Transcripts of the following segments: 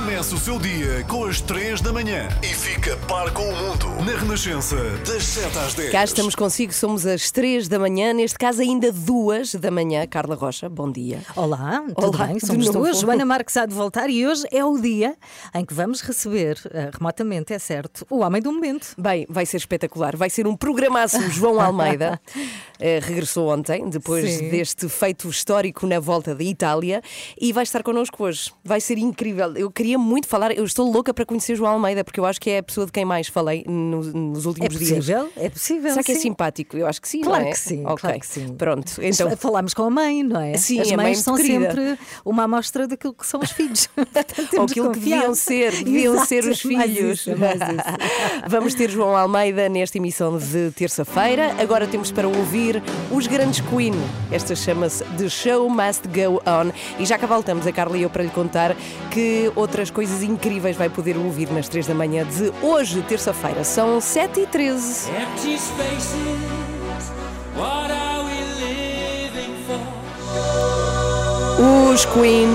Começa o seu dia com as 3 da manhã e fica par com o mundo na Renascença, das 7 às 10. Cá estamos consigo, somos às 3 da manhã, neste caso ainda 2 da manhã. Carla Rocha, bom dia. Olá, tudo Olá, bem? de Somos novo. duas. Joana Marques há de voltar e hoje é o dia em que vamos receber, eh, remotamente, é certo, o homem do momento. Bem, vai ser espetacular. Vai ser um programaço. João Almeida eh, regressou ontem, depois Sim. deste feito histórico na volta da Itália, e vai estar connosco hoje. Vai ser incrível. Eu queria muito falar, eu estou louca para conhecer João Almeida, porque eu acho que é a pessoa de quem mais falei no- nos É últimos dias. possível? É possível. Será que é sim. simpático? Eu acho que sim. Claro não é? que sim, Ok. claro que sim. Pronto, então. Falámos com a mãe, não é? Sim, As mães são querida. sempre uma amostra daquilo que são os filhos. Ou aquilo que deviam ser, deviam Exato, ser os filhos. isso. Vamos ter João Almeida nesta emissão de terça-feira. Agora temos para ouvir os grandes Queen. Esta chama-se The Show Must Go On. E já cá voltamos, a Carla e eu, para lhe contar que outras coisas incríveis vai poder ouvir nas 3 da manhã de hoje, terça-feira. São 7 e 13 Empty spaces, what are we living for? Os Queen,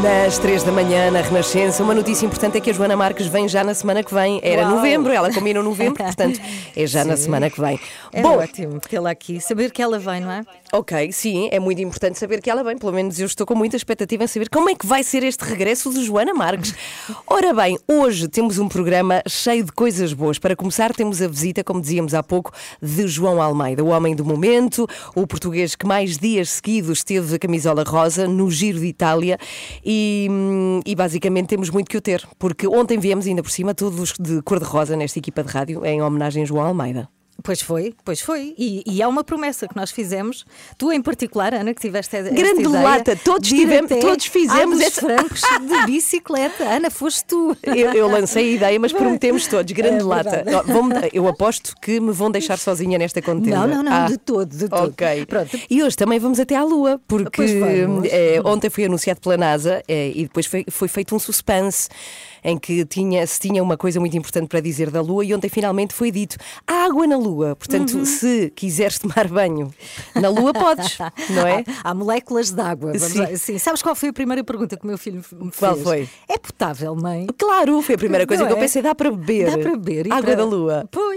nas 3 da manhã, na Renascença. Uma notícia importante é que a Joana Marques vem já na semana que vem. Era Uau. novembro, ela combinou novembro, portanto é já na Sim. semana que vem. É Bom, ótimo tê-la aqui, saber que ela vem, não é? ok, sim, é muito importante saber que ela vem. Pelo menos eu estou com muita expectativa em saber como é que vai ser este regresso de Joana Marques. Ora bem, hoje temos um programa cheio de coisas boas. Para começar, temos a visita, como dizíamos há pouco, de João Almeida, o homem do momento, o português que mais dias seguidos teve a camisola rosa no Giro de Itália e, hum, e basicamente temos muito que o ter, porque ontem viemos ainda por cima todos de cor-de-rosa nesta equipa de rádio em homenagem a João Almeida. Pois foi, pois foi. E, e é uma promessa que nós fizemos. Tu, em particular, Ana, que tiveste esta Grande ideia lata, todos tivemos- todos fizemos essa- francos de bicicleta. Ana, foste tu. Eu, eu lancei a ideia, mas prometemos todos, grande É lata. eu aposto que me vão deixar sozinha nesta contenda. Não, não, não, Ah, de todo, de todo. Ok. Pronto. E hoje também vamos até à Lua, porque eh, ontem foi anunciado pela NASA eh, e depois foi, foi feito um suspense em que tinha, se tinha uma coisa muito importante para dizer da Lua e ontem finalmente foi dito há água na Lua. Portanto, Uhum. se quiseres tomar banho na Lua, podes, não é? Há, há moléculas de água. Sim. Sim. Sabes qual foi a primeira pergunta que o meu filho me fez? Qual foi? É potável, mãe? Claro, foi a primeira coisa Não que eu é? pensei, dá para beber. Dá para beber. Água para- da Lua. Pois,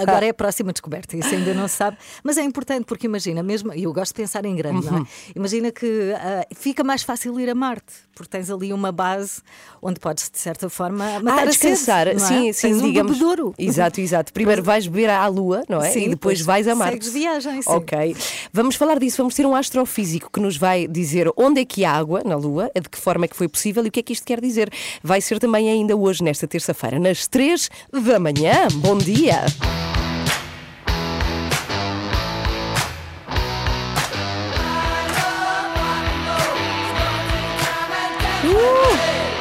agora é a próxima descoberta, isso ainda não se sabe. Mas é importante porque imagina, mesmo, e eu gosto de pensar em grande, não é? Uhum. Imagina que ah, fica mais fácil ir a Marte, porque tens ali uma base onde podes, de certa forma, matar Ah, a descansar, sede, é? sim, sim, Tens um digamos. bebedouro. Exato, exato. Primeiro vais beber à Lua, não é? Sim, e depois depois vais a Marte. segues viagem, sim. Ok. Vamos falar disso, vamos ter um astrofísico que nos vai dizer onde é que há água na Lua, de que forma é que foi possível e o que é que isto quer dizer. Vai ser também ainda hoje, nesta terça-feira, nas 3 da manhã. Bom dia! Uh!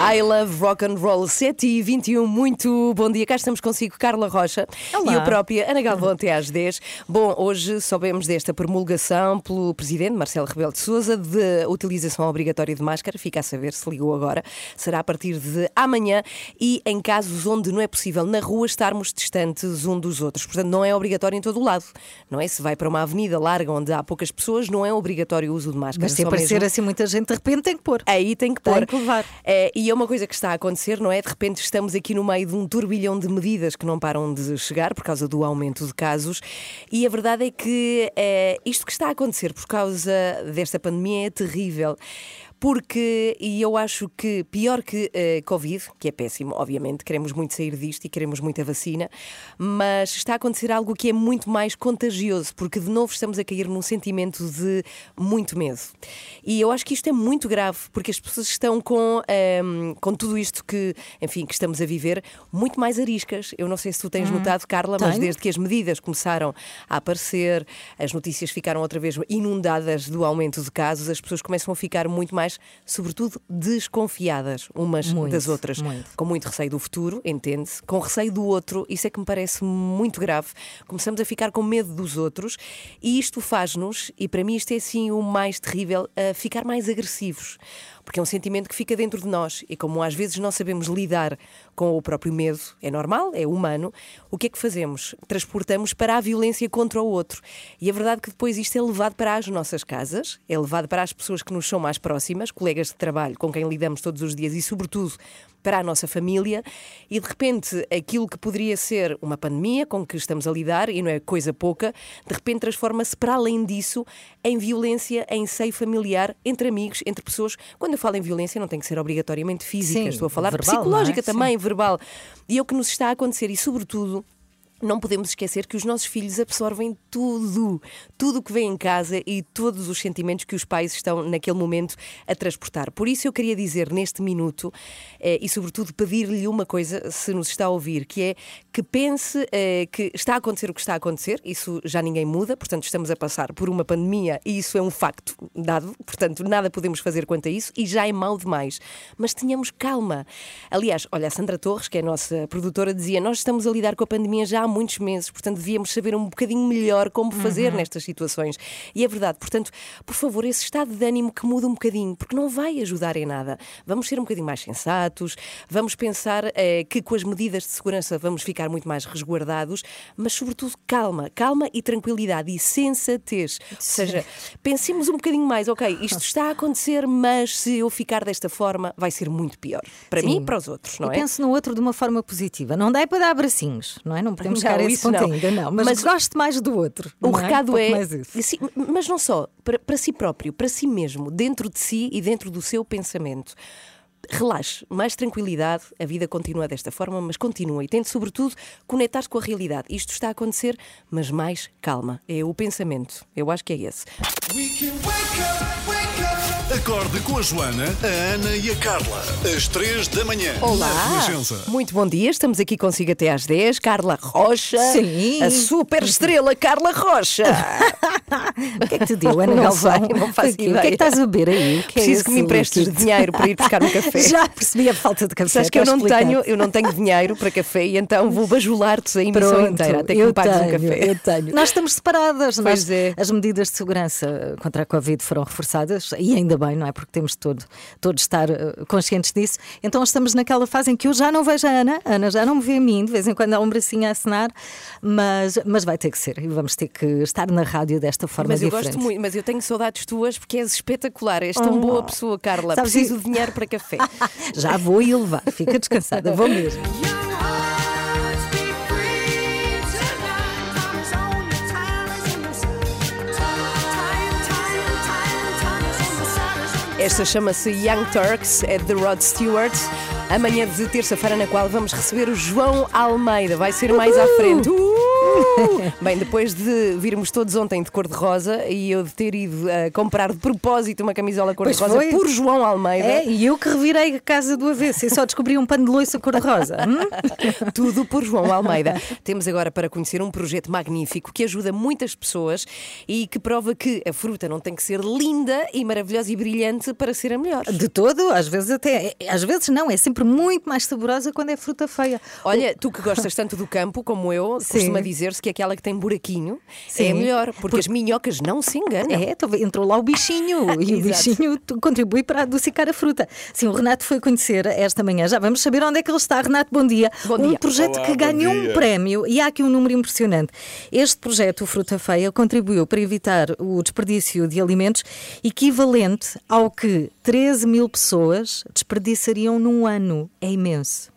I love rock and roll 7 e 21, muito bom dia. Cá estamos consigo, Carla Rocha Olá. e eu própria, Ana Galvão, até às 10. Bom, hoje soubemos desta promulgação pelo Presidente Marcelo Rebelo de Souza de utilização obrigatória de máscara. Fica a saber se ligou agora. Será a partir de amanhã e em casos onde não é possível na rua estarmos distantes um dos outros. Portanto, não é obrigatório em todo o lado. Não é? Se vai para uma avenida larga onde há poucas pessoas, não é obrigatório o uso de máscara. Mas se aparecer mesmo- assim muita gente, de repente tem que pôr. Aí tem que Tem pôr. que levar. É, e é uma coisa que está a acontecer, não é? De repente estamos aqui no meio de um turbilhão de medidas que não param de chegar por causa do aumento de casos. E a verdade é que é, isto que está a acontecer por causa desta pandemia é terrível. Porque, e eu acho que pior que eh, Covid, que é péssimo, obviamente, queremos muito sair disto e queremos muita vacina, mas está a acontecer algo que é muito mais contagioso, porque de novo estamos a cair num sentimento de muito medo. E eu acho que isto é muito grave, porque as pessoas estão com, ehm, com tudo isto que, enfim, que estamos a viver, muito mais ariscas. Eu não sei se tu tens notado, Carla, mas tenho. desde que as medidas começaram a aparecer, as notícias ficaram outra vez inundadas do aumento de casos, as pessoas começam a ficar muito mais, sobretudo, desconfiadas umas Muito, das outras. muito. Com muito receio do futuro, entende-se, com receio do outro, isso é que me parece muito grave. Começamos a ficar com medo dos outros e isto faz-nos, e para mim isto é assim o mais terrível, a ficar mais agressivos. Porque é um sentimento que fica dentro de nós e como às vezes não sabemos lidar com o próprio medo, é normal, é humano, o que é que fazemos? Transportamos para a violência contra o outro. E a verdade é que depois isto é levado para as nossas casas, é levado para as pessoas que nos são mais próximas, colegas de trabalho com quem lidamos todos os dias e, sobretudo, para a nossa família e de repente aquilo que poderia ser uma pandemia com que estamos a lidar e não é coisa pouca, de repente transforma-se para além disso em violência em seio familiar entre amigos, entre pessoas. Quando eu falo em violência não tem que ser obrigatoriamente física, Sim, estou a falar verbal, psicológica não é? também, verbal. E é o que nos está a acontecer e sobretudo não podemos esquecer que os nossos filhos absorvem tudo, tudo o que vem em casa e todos os sentimentos que os pais estão naquele momento a transportar. Por isso eu queria dizer neste minuto eh, e sobretudo pedir-lhe uma coisa, se nos está a ouvir, que é que pense eh, que está a acontecer o que está a acontecer, isso já ninguém muda, portanto estamos a passar por uma pandemia e isso é um facto dado, portanto nada podemos fazer quanto a isso e já é mau demais. Mas tenhamos calma. Aliás, olha, a Sandra Torres, que é a nossa produtora, dizia: Nós estamos a lidar com a pandemia já há muitos meses, portanto devíamos saber um bocadinho melhor como fazer nestas situações. E é verdade, portanto, por favor, esse estado de ânimo que muda um bocadinho, porque não vai ajudar em nada. Vamos ser um bocadinho mais sensatos, vamos pensar eh, que com as medidas de segurança vamos ficar muito mais resguardados, mas sobretudo calma, calma e tranquilidade e sensatez. Ou seja, pensemos um bocadinho mais, ok, isto está a acontecer, mas se eu ficar desta forma, vai ser muito pior. Para Sim. mim e para os outros, não e é? penso no outro de uma forma positiva. Não dá para dar bracinhos, não é? Não podemos Não, chegar a esse ponto não. ainda, não. Mas, Mas- gosto mais do outro. O não recado é, mais isso. Sim, mas não só, para, para si próprio, para si mesmo, dentro de si e dentro do seu pensamento. Relaxe, mais tranquilidade, a vida continua desta forma, mas continua e tente, sobretudo, conectar-se com a realidade. Isto está a acontecer, mas mais calma. É o pensamento. Eu acho que é esse. Acorde com a Joana, a Ana e a Carla. Às três da manhã. Na Olá! Renascença. Muito bom dia, estamos aqui consigo até às 10. Carla Rocha. Sim. A super estrela Carla Rocha. O que é que te deu, Ana Não Galvão? sei, não faço O quê? O que é ideia. que estás a beber aí? Que é Preciso que me emprestes líquido? dinheiro para ir buscar um café. Já percebi a falta de café. Sabes que eu não, tenho, eu não tenho dinheiro para café e então vou bajular-te a emissão Pronto, inteira até que eu me pagues tenho, um café. Eu tenho. Nós estamos separadas. Pois Nós- é. As medidas de segurança contra a Covid foram reforçadas e ainda bem, não é? Porque temos todo, todos estar eh, conscientes disso. Então estamos naquela fase em que eu já não vejo a Ana, a Ana já não me vê a mim, de vez em quando há um bracinho a assinar, mas, mas vai ter que ser e vamos ter que estar na rádio desta forma Mas eu diferente. gosto muito, mas eu tenho saudades tuas porque és espetacular, és tão boa pessoa, Carla. Oh. Sabes Preciso que- de dinheiro para café. Já vou e levar, fica descansada, vou mesmo. Esta chama-se Young Turks, é de Rod Stewart. Amanhã de terça-feira, na qual vamos receber o João Almeida. Vai ser mais à frente. Uh! Bem, depois de virmos todos ontem de cor-de-rosa e eu de ter ido a comprar de propósito uma camisola cor-de-rosa por João Almeida. É, e eu que revirei a casa do avesso e só descobri um pano de loiça cor-de-rosa. Hum? Tudo por João Almeida. Temos agora para conhecer um projeto magnífico que ajuda muitas pessoas e que prova que a fruta não tem que ser linda e maravilhosa e brilhante para ser a melhor. De todo, às vezes até. Às vezes não, é sempre muito mais saborosa quando é fruta feia. Olha, tu que gostas tanto do campo como eu, Sim. costuma dizer-se que aquela que tem buraquinho é Sim. a melhor, porque, as minhocas não se enganam. É, então entrou lá o bichinho e o bichinho contribui para adocicar a fruta. Sim, o Renato foi conhecer esta manhã. Já vamos saber onde é que ele está. Renato, bom dia. Bom um dia. projeto Olá, que ganhou um prémio e há aqui um número impressionante. Este projeto, o Fruta Feia, contribuiu para evitar o desperdício de alimentos equivalente ao que 13 mil pessoas desperdiçariam num ano. É imenso.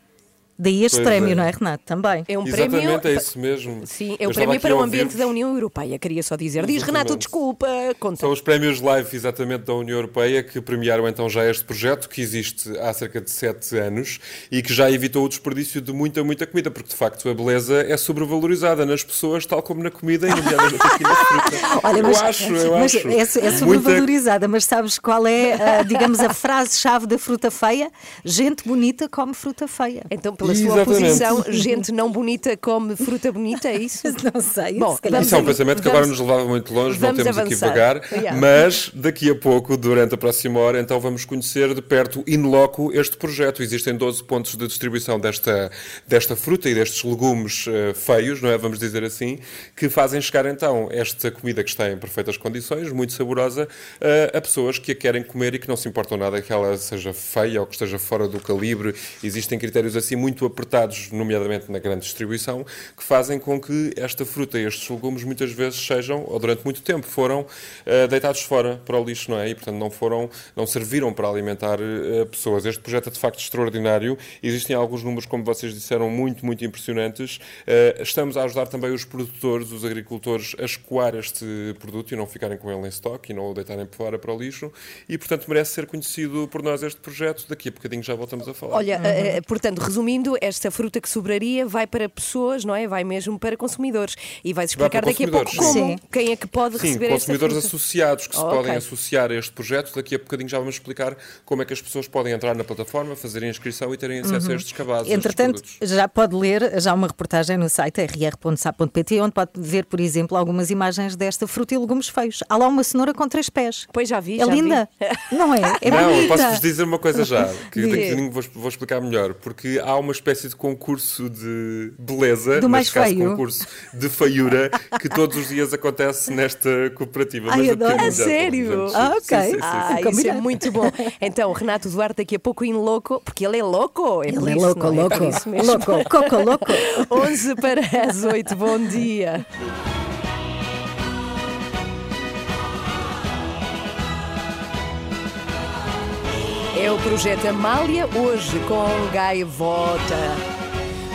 Daí este Pois prémio, é. não é, Renato? Também. É um Exatamente, prémio. é isso mesmo. Sim, é estava prémio para o ambiente da União Europeia, queria só dizer. Diz Exatamente. Renato, desculpa, conta. São os prémios Live, exatamente, da União Europeia, que premiaram então já este projeto, que existe há cerca de sete anos e que já evitou o desperdício de muita, muita comida, porque de facto a beleza é sobrevalorizada nas pessoas, tal como na comida e nomeadamente aqui na fruta. Olha, mas, eu acho, eu mas acho. É, é Muita- sobrevalorizada, mas sabes qual é, ah, digamos, a frase-chave da fruta feia? Gente bonita come fruta feia. Então, pela pela sua oposição, gente não bonita come fruta bonita, é isso? Não sei. Bom, se calhar Isso é um pensamento que vamos- agora nos levava muito longe, não vamos temos aqui avançar. vagar, Yeah. mas daqui a pouco, durante a próxima hora, então vamos conhecer de perto, in loco, este projeto. Existem 12 pontos de distribuição desta, desta fruta e destes legumes eh, feios, não é? Vamos dizer assim, que fazem chegar então esta comida que está em perfeitas condições, muito saborosa, eh, a pessoas que a querem comer e que não se importam nada que ela seja feia ou que esteja fora do calibre. Existem critérios assim muito apertados, nomeadamente na grande distribuição, que fazem com que esta fruta e estes legumes muitas vezes sejam, ou durante muito tempo, foram eh, deitados fora para o lixo, não é? E, portanto, não foram, não serviram para alimentar eh, pessoas. Este projeto é de facto extraordinário. Existem alguns números, como vocês disseram, muito, muito impressionantes. Eh, estamos a ajudar também os produtores, os agricultores, a escoar este produto e não ficarem com ele em estoque e não o deitarem fora para o lixo. E, portanto, merece ser conhecido por nós este projeto. Daqui a bocadinho já voltamos a falar. Olha, eh, portanto, resumindo, esta fruta que sobraria vai para pessoas, não é? Vai mesmo para consumidores. E vais Vai explicar daqui a pouco como. Sim. quem é que pode Sim, receber esta consumidores associados que se Oh, podem ok. associar a este projeto. Daqui a bocadinho já vamos explicar como é que as pessoas podem entrar na plataforma, fazer a inscrição e terem acesso a estes cabazes. Entretanto, já pode ler já uma reportagem no site rr.sa.pt onde pode ver, por exemplo, algumas imagens desta fruta e legumes feios. Há lá uma cenoura com três pés. Pois já vi, É já linda, vi. não é? É não, bonita. posso-vos dizer uma coisa já, que daqui a bocadinho vou, vou explicar melhor, porque há uma espécie de concurso de beleza, Do mais neste caso feio. concurso de feiura, que todos os dias acontece nesta cooperativa. Ai, Mas a sério? Ah, ok. Sim, sim, sim, sim. Ah, isso é muito bom. Então, Renato Duarte daqui a pouco em louco, porque ele é louco. É Ele é louco, é? louco. Mesmo. Louco, coco, louco. 11 para as 8, bom dia. É o projeto Amália, hoje com gaivota.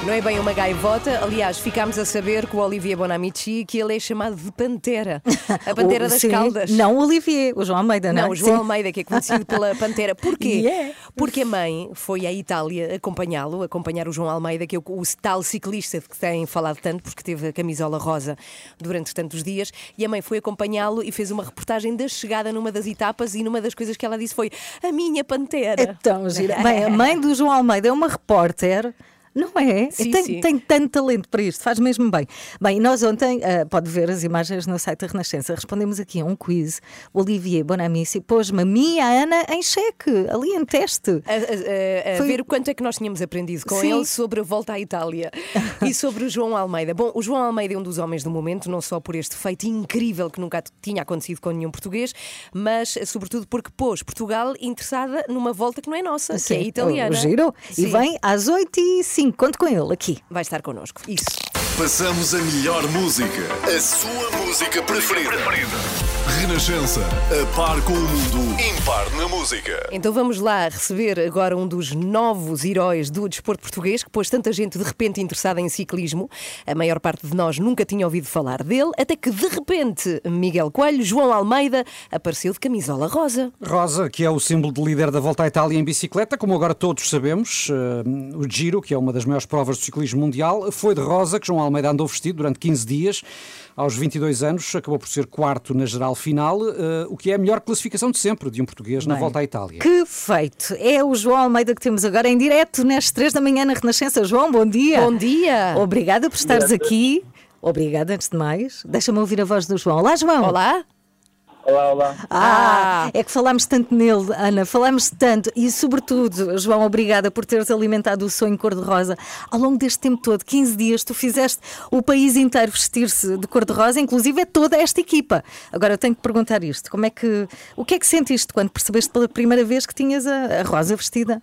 Não é bem uma gaivota, aliás, ficámos a saber com o Olivier Bonamici que ele é chamado de Pantera. A Pantera O- das sim, Caldas. Não o Olivier, o João Almeida, não, Não, é? o João Sim. Almeida, que é conhecido pela Pantera. Porquê? Yeah. Porque a mãe foi à Itália acompanhá-lo, acompanhar o João Almeida, que é o, o tal ciclista de que têm falado tanto, porque teve a camisola rosa durante tantos dias, e a mãe foi acompanhá-lo e fez uma reportagem da chegada numa das etapas e numa das coisas que ela disse foi a minha Pantera. É tão gira. Bem, a mãe do João Almeida é uma repórter. Não é? Sim, tem, sim. tem tanto talento para isto, faz mesmo bem. Bem, nós ontem, ah, pode ver as imagens no site da Renascença, respondemos aqui a um quiz. O Olivier Bonamici pôs-me a mim e a Ana em xeque, ali em teste. A, a- a- a Foi- ver o quanto é que nós tínhamos aprendido com Sim. ele sobre a volta à Itália e sobre o João Almeida. Bom, o João Almeida é um dos homens do momento, não só por este feito incrível que nunca tinha acontecido com nenhum português, mas eh, sobretudo porque pôs Portugal interessada numa volta que não é nossa, que é Sim, italiana. O giro. E Sim. vem às 8 e 5 conto com ele aqui. Vai estar connosco. Isso. Passamos a melhor música. A sua música preferida. Renascença. A par com o mundo. Impar na música. Então vamos lá receber agora um dos novos heróis do desporto português que pôs tanta gente de repente interessada em ciclismo. A maior parte de nós nunca tinha ouvido falar dele, até que de repente Miguel Coelho, João Almeida, apareceu de camisola rosa. Rosa, que é o símbolo de líder da Volta à Itália em bicicleta, como agora todos sabemos, eh, o Giro, que é uma das maiores provas do ciclismo mundial, foi de rosa que João Almeida andou vestido durante 15 dias. Aos 22 anos, acabou por ser quarto na geral final, eh, o que é a melhor classificação de sempre de um português na Bem, Volta à Itália. Que feito! É o João Almeida que temos agora em direto, nas 3 da manhã na Renascença. João, bom dia. Bom dia! Obrigada por estares aqui. Obrigada, antes de mais. Deixa-me ouvir a voz do João. Olá, João. Olá! Olá, olá. Ah, é que falámos tanto nele, Ana, falámos tanto e, sobretudo, João, obrigada por teres alimentado o sonho cor-de-rosa. Ao longo deste tempo todo, 15 dias, tu fizeste o país inteiro vestir-se de cor-de-rosa, inclusive é toda esta equipa. Agora eu tenho que perguntar isto: como é que, o que é que sentiste quando percebeste pela primeira vez que tinhas a, a rosa vestida?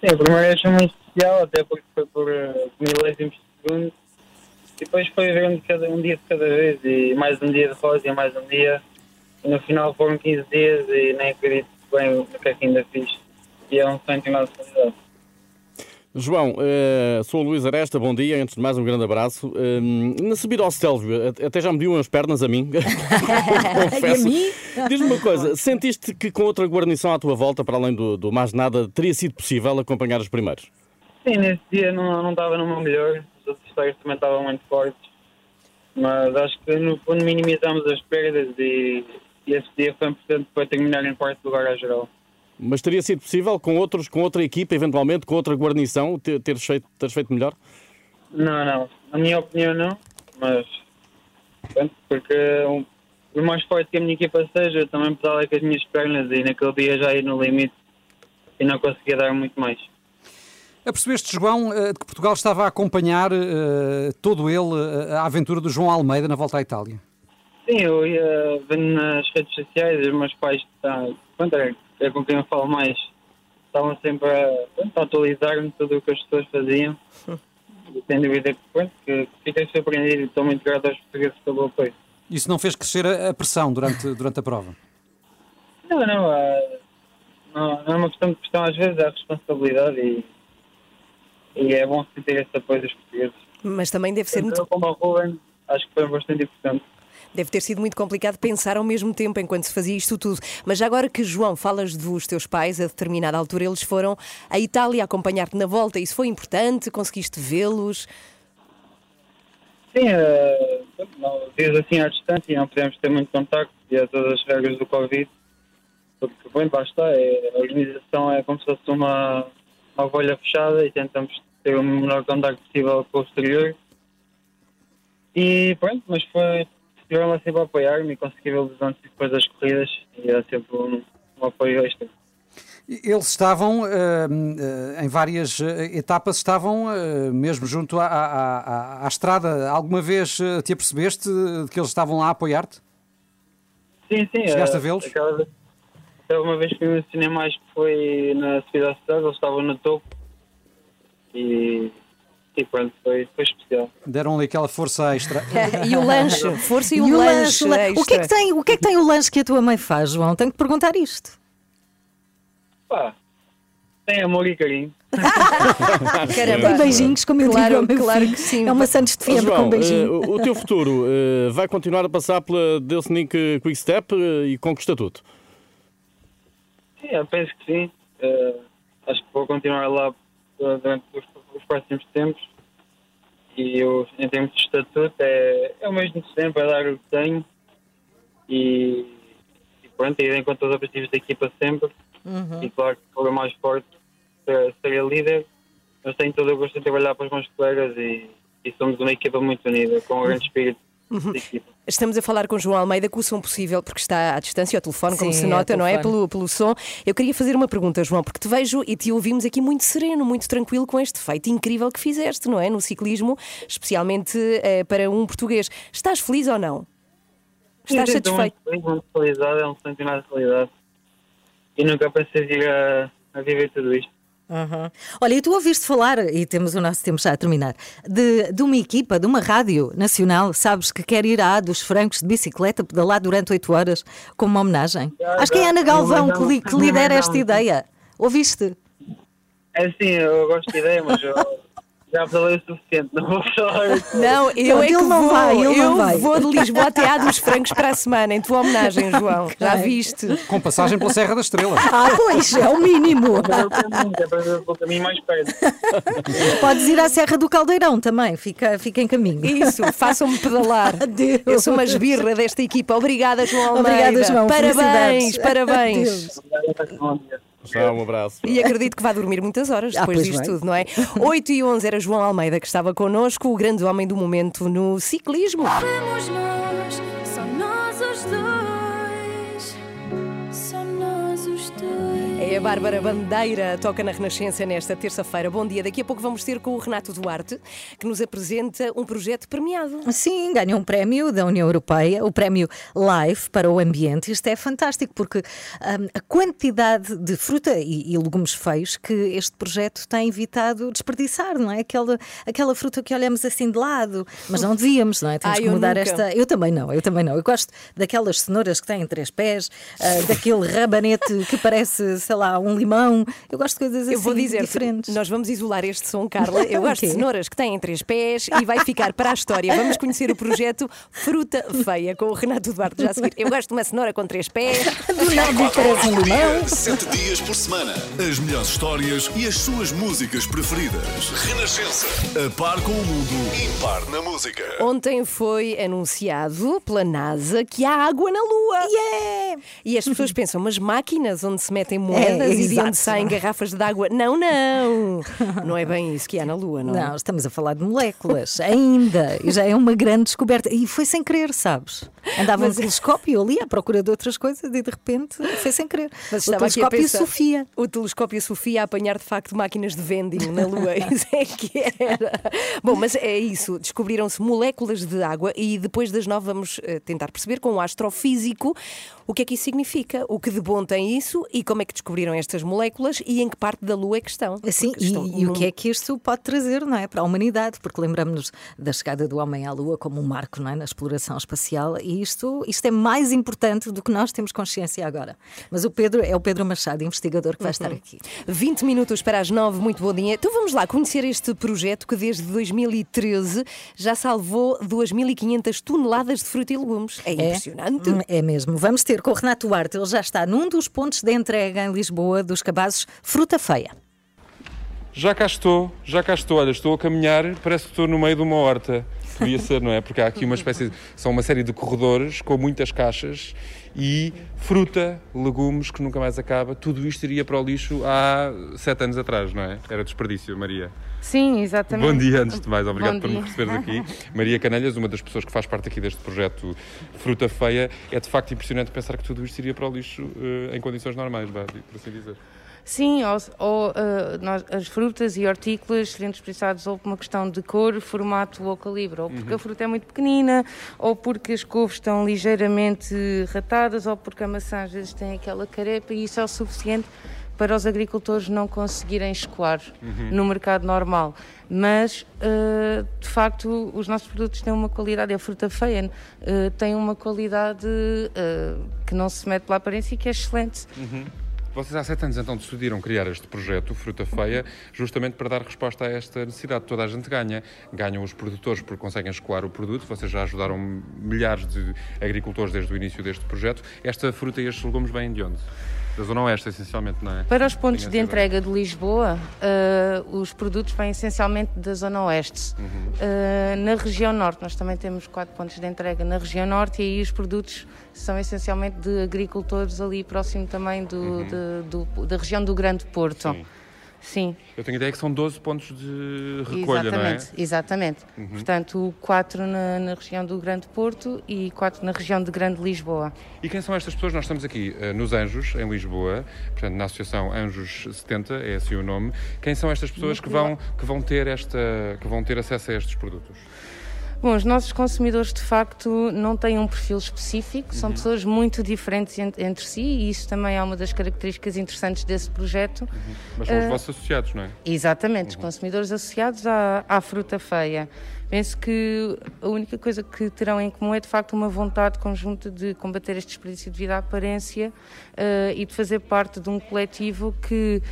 Sim, a primeira vez foi muito especial, até porque foi por uh, milésimos de segundo. E depois foi vendo cada, um dia de cada vez, e mais um dia de rosa e mais um dia. No final foram 15 dias e nem acredito bem no que é que ainda fiz. E é um sonho que não se realidade. João, eh, sou o Luís Aresta, bom dia. Antes de mais, um grande abraço. Eh, na subida ao Stelvio, at- até já me dio as pernas a mim. Confesso. mim? Diz-me uma coisa: sentiste que com outra guarnição à tua volta, para além do, do mais nada, teria sido possível acompanhar os primeiros? Sim, nesse dia não, não estava no meu melhor, os outros players também estavam muito fortes. Mas acho que no fundo minimizamos as perdas e, e esse dia foi importante para terminar em quarto lugar à geral. Mas teria sido possível com outros, com outra equipa, eventualmente com outra guarnição, ter, teres, feito, teres feito melhor? Não, não. Na minha opinião, não. Mas, pronto, porque um, por mais forte que a minha equipa seja, eu também pedalei com as minhas pernas e naquele dia já ia no limite e não conseguia dar muito mais. Apercebeste, João, eh, de que Portugal estava a acompanhar eh, todo ele eh, a aventura do João Almeida na volta à Itália? Sim, eu ia vendo nas redes sociais, os meus pais, tá, pronto, é, é com quem eu falo mais, estavam sempre a, pronto, a atualizar-me tudo o que as pessoas faziam. E sem dúvida que, pronto, que fiquei surpreendido e estou muito grato aos portugueses pelo apoio. Isso não fez crescer a a pressão durante, durante a prova? Não, não, ah, não, não é uma questão de pressão, às vezes é a responsabilidade e, e é bom sentir esse apoio dos portugueses. Mas também deve ser Tanto muito como a Ruben, acho que foi bastante importante. Deve ter sido muito complicado pensar ao mesmo tempo enquanto se fazia isto tudo. Mas agora que, João, falas dos teus pais, a determinada altura eles foram à Itália acompanhar-te na volta. Isso foi importante? Conseguiste vê-los? Sim, dias assim à distância não podemos ter muito contacto e a todas as regras do Covid. Porque, bem, está, é, a organização é como se fosse uma, uma bolha fechada e tentamos ter o menor contacto possível com o exterior. E pronto, mas foi, estiveram sempre a apoiar-me e consegui vê-los antes e depois das corridas e é sempre um, um apoio extra. Eles estavam, eh, eh, em várias eh, etapas, estavam eh, mesmo junto à, à- à- à estrada. Alguma vez te apercebeste de que eles estavam lá a apoiar-te? Sim, sim. Chegaste a vê-los? Até uma vez que no cinema, mais que foi na subida à cidade, eles estavam no topo e, e pronto, foi, foi especial. Deram-lhe aquela força extra. E o lanche? Força e, E o o lanche, lanche, o que, é que tem, o que é que tem o lanche que a tua mãe faz, João? Tenho que perguntar isto. Pá, tem amor e carinho. Caramba. Tem beijinhos, como eu Claro, digo ao meu claro filho. que sim. É uma Santos de fiambre com João, beijinho. eh, o teu futuro eh, vai continuar a passar pela Delsnick Quick Step eh, e conquista tudo? Sim, eu penso que sim. Acho que vou continuar lá durante os, os próximos tempos. E eu, em termos de estatuto, é, é o mesmo de sempre, é dar o que tenho. E, e pronto, ir em conta os objetivos da equipa sempre. E claro que for o mais forte, ser- serei líder. Mas tenho todo o gosto de trabalhar para os meus colegas e, e somos uma equipa muito unida, com um grande espírito de equipa. Estamos a falar com João Almeida com o som possível, porque está à distância ao telefone, como Sim, se é nota, não é? Pelo, pelo som. Eu queria fazer uma pergunta, João, porque te vejo e te ouvimos aqui muito sereno, muito tranquilo com este feito incrível que fizeste, não é? No ciclismo, especialmente eh, para um português. Estás feliz ou não? Estás Sim, estou satisfeito? Muito, feliz, muito realizado, é um centenário de realidade. E nunca pensei vir a, a viver tudo isto. Uhum. Olha, e tu ouviste falar, e temos o nosso tempo já a terminar, de, de uma equipa, de uma rádio nacional, sabes, que quer ir à dos francos de bicicleta, pedalar durante 8 horas, como uma homenagem? Já, Acho que é. Ana Galvão Não, que, li- que lidera não, esta não. ideia. Ouviste? É sim, eu gosto de ideia, mas eu já falei o suficiente, não vou falar. Não, eu Não, é que ele não vou. vai, ele eu não vai. vou de Lisboa até à dos francos para a semana, em tua homenagem, João. Já viste? Com passagem pela Serra da Estrela. Ah, pois, é o mínimo. É para ver pelo caminho mais perto. Podes ir à Serra do Caldeirão também, fica, fica em caminho. Isso, façam-me pedalar. Adeus. Eu sou uma esbirra desta equipa. Obrigada, João Almeida. Obrigada, João. Parabéns, parabéns. Adeus. Já, um abraço. E acredito que vai dormir muitas horas Ah, depois pois disto vai. tudo, não é? 8 e 11 era João Almeida que estava connosco, o grande homem do momento no ciclismo. Somos É a Bárbara Bandeira, toca na Renascença nesta terça-feira. Bom dia. Daqui a pouco vamos ter com o Renato Duarte, que nos apresenta um projeto premiado. Sim, ganhou um prémio da União Europeia, o prémio LIFE para o ambiente. Isto é fantástico porque hum, a quantidade de fruta e, e legumes feios que este projeto tem evitado desperdiçar, não é? Aquela, aquela fruta que olhamos assim de lado, mas não devíamos, não é? Temos Ah, que mudar esta. Eu também não, eu também não. Eu gosto daquelas cenouras que têm três pés, ah, daquele rabanete que parece, sei lá, um limão. Eu gosto de coisas assim Eu vou dizer, diferentes. nós vamos isolar este som, Carla. Eu gosto de cenouras que têm três pés e vai ficar para a história. Vamos conhecer o projeto Fruta Feia com o Renato Duarte já a seguir. Eu gosto de uma cenoura com três pés. Do nada parece um limão. Sete dias por semana. As melhores histórias e as suas músicas preferidas. Renascença. A par com o mundo. Impar na música. Ontem foi anunciado pela NASA que há água na Lua. Yeah! E as pessoas pensam, mas máquinas onde se metem moedas moedas e de exato. onde saem garrafas de água. Não, não. Não é bem isso que há na Lua, não. é? Não, estamos a falar de moléculas, ainda. E já é uma grande descoberta. E foi sem querer, sabes? Andava no telescópio ali à procura de outras coisas e de repente foi sem querer. Mas o telescópio pensar, Sofia. O telescópio Sofia a apanhar de facto máquinas de vending na Lua. Isso é que era. Bom, mas é isso. Descobriram-se moléculas de água e depois das nove vamos eh, tentar perceber com o astrofísico o que é que isso significa, o que de bom tem isso e como é que descobriram estas moléculas e em que parte da Lua é que estão. Sim, e, estão e o que é que isto pode trazer não é, para a humanidade? Porque lembramos-nos da chegada do homem à Lua como um marco não é, na exploração espacial e isto, isto é mais importante do que nós temos consciência agora. Mas o Pedro é o Pedro Machado, investigador, que vai estar aqui. 20 minutos para as 9, muito bom dia. Então vamos lá conhecer este projeto que desde 2013 já salvou 2.500 toneladas de fruta e legumes. É, impressionante. Hum, É mesmo. Vamos ter com o Renato Duarte, ele já está num dos pontos de entrega em Lisboa dos cabazes Fruta Feia. Já cá estou, já cá estou. Olha, estou a caminhar, parece que estou no meio de uma horta. Devia ser, não é? Porque há aqui uma espécie. De, são uma série de corredores com muitas caixas e fruta, legumes que nunca mais acaba. Tudo isto iria para o lixo há sete anos atrás, não é? Era desperdício, Maria. Sim, exatamente. Bom dia, antes de mais, obrigado Bom por me receberes aqui. Maria Canelhas, uma das pessoas que faz parte aqui deste projeto Fruta Feia, é de facto impressionante pensar que tudo isto iria para o lixo eh, em condições normais, por assim dizer. Sim, ou, ou, eh, nós- as frutas e hortícolas seriam desperdiçadas ou por uma questão de cor, formato ou calibre, ou porque a fruta é muito pequenina, ou porque as couves estão ligeiramente ratadas, ou porque a maçã às vezes tem aquela carepa e isso é o suficiente para os agricultores não conseguirem escoar no mercado normal. Mas, eh, de facto, os nossos produtos têm uma qualidade, a fruta feia eh, tem uma qualidade eh, que não se mete pela aparência e que é excelente. Vocês há sete anos então decidiram criar este projeto, Fruta Feia, justamente para dar resposta a esta necessidade. Toda a gente ganha. Ganham os produtores porque conseguem escoar o produto. Vocês já ajudaram milhares de agricultores desde o início deste projeto. Esta fruta e estes legumes vêm de onde? Da Zona Oeste, essencialmente, não é? Para os pontos de entrega de Lisboa, eh, os produtos vêm essencialmente da Zona Oeste. Uhum. Eh, na região Norte, nós também temos quatro pontos de entrega na região Norte e aí os produtos são essencialmente de agricultores ali próximo também do, de- do- da região do Grande Porto. Uhum. Sim. Sim, Eu tenho a ideia que são 12 pontos de recolha, não é? exatamente. Exatamente. Portanto, quatro na, na região do Grande Porto e quatro na região de Grande Lisboa. E quem são estas pessoas? Nós estamos aqui eh, nos Anjos, em Lisboa, portanto, na Associação Anjos 70, é assim o nome. Quem são estas pessoas que vão, que vão, ter, esta, que vão ter acesso a estes produtos? Bom, os nossos consumidores de facto não têm um perfil específico, são pessoas muito diferentes en- entre si e isso também é uma das características interessantes desse projeto. Mas são os vossos associados, não é? Exatamente, os consumidores associados à, à fruta feia. Penso que a única coisa que terão em comum é de facto uma vontade conjunta de combater este desperdício devido à aparência eh, e de fazer parte de um coletivo que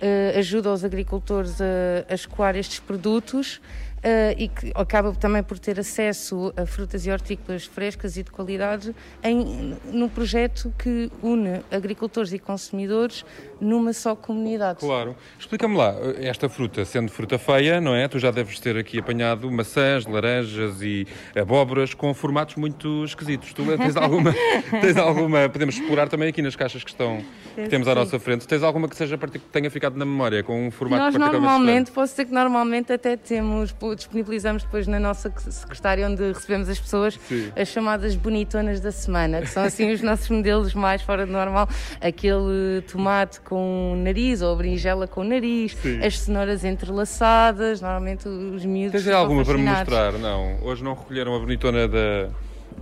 eh, ajuda os agricultores a, a escoar estes produtos eh, e que acaba também por ter acesso a frutas e hortícolas frescas e de qualidade em, num projeto que une agricultores e consumidores numa só comunidade. Claro. Explica-me lá, esta fruta, sendo fruta feia, não é? Tu já deves ter aqui apanhado maçãs, laranjas e abóboras com formatos muito esquisitos. Tu tens alguma, tens alguma, podemos explorar também aqui nas caixas que estão que temos à Sim. nossa frente. Tens alguma que seja que tenha ficado na memória com um formato Nós particularmente normalmente, posso dizer que normalmente até temos, disponibilizamos depois na nossa secretária onde recebemos as pessoas Sim. as chamadas bonitonas da semana, que são assim os nossos modelos mais fora do normal, aquele tomate com nariz ou a berinjela com nariz, Sim. as cenouras entrelaçadas, normalmente os miúdos Tens alguma para me mostrar? Não. Hoje não recolheram a bonitona da,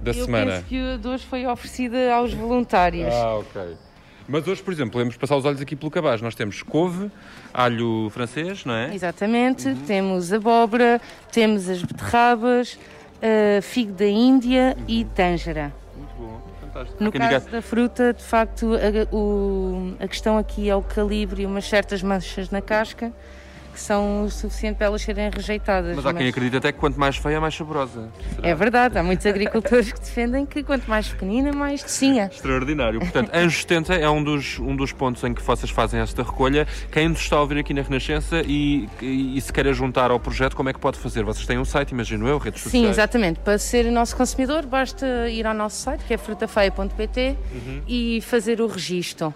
da Eu semana. penso que a de hoje foi oferecida aos voluntários. Ah, ok. Mas hoje, por exemplo, podemos passar os olhos aqui pelo cabaz. Nós temos couve, alho francês, não é? Exatamente, temos abóbora, temos as beterrabas, uh, figo da Índia e tângera. Muito bom, fantástico. No Quem caso diga- da fruta, de facto, a, o- a questão aqui é o calibre e umas certas manchas na casca que são o suficiente para elas serem rejeitadas. Mas há quem acredite até que quanto mais feia, mais saborosa. Será? É verdade, há muitos agricultores que defendem que quanto mais pequenina, mais docinha. Extraordinário. Portanto, Anjos 70 é um dos, um dos pontos em que vocês fazem esta recolha. Quem nos está a ouvir aqui na Renascença e, e, e se quer juntar ao projeto, como é que pode fazer? Vocês têm um site, imagino eu, redes Sim, sociais. exatamente. Para ser nosso consumidor, basta ir ao nosso site, que é frutafeia.pt, Uhum. e fazer o registro.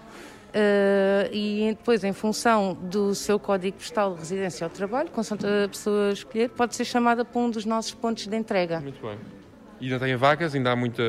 Eh, e depois, em função do seu código postal de residência ao trabalho, consoante a pessoa escolher, pode ser chamada para um dos nossos pontos de entrega. Muito bem. Ainda têm vagas? Ainda há muita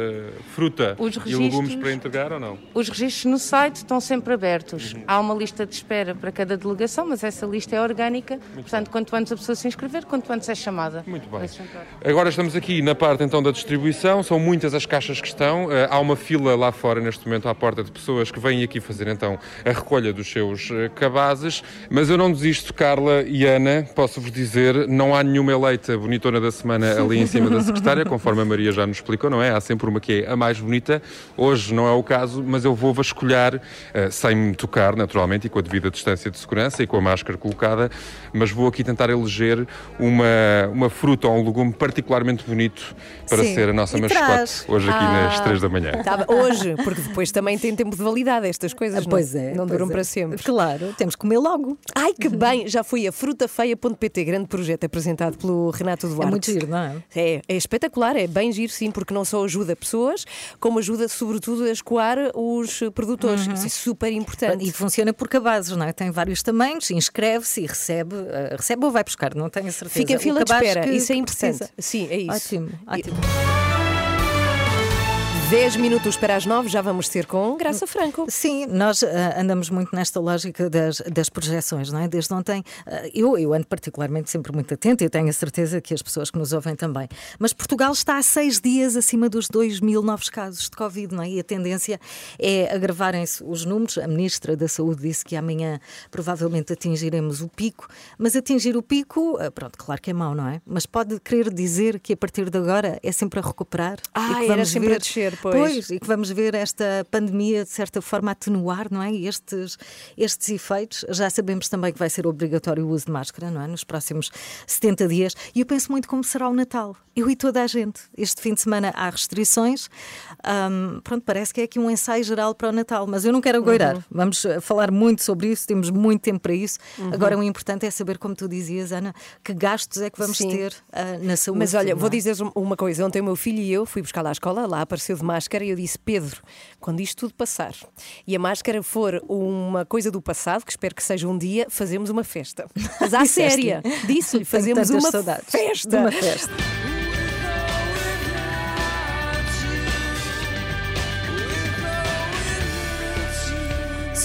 fruta e legumes para entregar ou não? Os registros no site estão sempre abertos. Há uma lista de espera para cada delegação, mas essa lista é orgânica. Portanto, quanto antes a pessoa se inscrever, quanto antes é chamada. Muito bem. Juntar. Agora estamos aqui na parte então da distribuição, são muitas as caixas que estão, Eh, há uma fila lá fora neste momento à porta de pessoas que vêm aqui fazer então a recolha dos seus eh, cabazes, mas eu não desisto, Carla e Ana, posso-vos dizer, não há nenhuma eleita bonitona da semana ali em cima da secretária, conforme a Maria já nos explicou, não é? Há sempre uma que é a mais bonita, hoje não é o caso, mas eu vou vasculhar, eh, sem me tocar naturalmente e com a devida distância de segurança e com a máscara colocada, mas vou aqui tentar eleger uma, uma fruta ou um legume particularmente bonito para Sim. ser a nossa E mascote traz. hoje aqui Ah. nas 3 da manhã. Tá hoje, porque depois também tem tempo de validade estas coisas. não- Pois é. Não pois duram é. para sempre. Claro, temos que comer logo. Ai, que bem! Já fui a frutafeia.pt, grande projeto apresentado pelo Renato Duarte. É muito giro, não é? É, é espetacular, é bem giro, sim, porque não só ajuda pessoas, como ajuda, sobretudo, a escoar os produtores. Isso é super importante. E funciona por cabazes, não é? Tem vários tamanhos, inscreve-se e recebe, eh, recebe ou vai buscar, não tenho a certeza. Fica em fila de espera, que- isso é importante. Sim, é isso. Ótimo, ótimo. 10 minutos para as 9, já vamos ter com Graça Franco. Sim, nós ah, andamos muito nesta lógica das, das projeções, não é? Desde ontem, ah, eu, eu ando particularmente sempre muito atenta e tenho a certeza que as pessoas que nos ouvem também. Mas Portugal está há seis dias acima dos 2 mil novos casos de Covid, não é? E a tendência é agravarem-se os números. A Ministra da Saúde disse que amanhã provavelmente atingiremos o pico, mas atingir o pico, ah, pronto, claro que é mau, não é? Mas pode querer dizer que a partir de agora é sempre a recuperar? Ah, e que vamos sempre ver- a descer, pois. Pois, e que vamos ver esta pandemia de certa forma atenuar, não é? Estes, estes efeitos. Já sabemos também que vai ser obrigatório o uso de máscara, não é? Nos próximos 70 dias. E eu penso muito como será o Natal. Eu e toda a gente. Este fim de semana há restrições. Ahm, pronto, parece que é aqui um ensaio geral para o Natal, mas eu não quero agoirar. Uhum. Vamos eh, falar muito sobre isso, temos muito tempo para isso. Uhum. Agora, o importante é saber, como tu dizias, Ana, que gastos é que vamos Sim. ter ah, na saúde. Mas olha, vou é? dizer uma coisa. Ontem o meu filho e eu fui buscar lá à escola, lá apareceu de máscara e eu disse: Pedro, quando isto tudo passar e a máscara for uma coisa do passado, que espero que seja um dia, fazemos uma festa. Mas à séria, disse-lhe: fazemos uma festa. uma festa.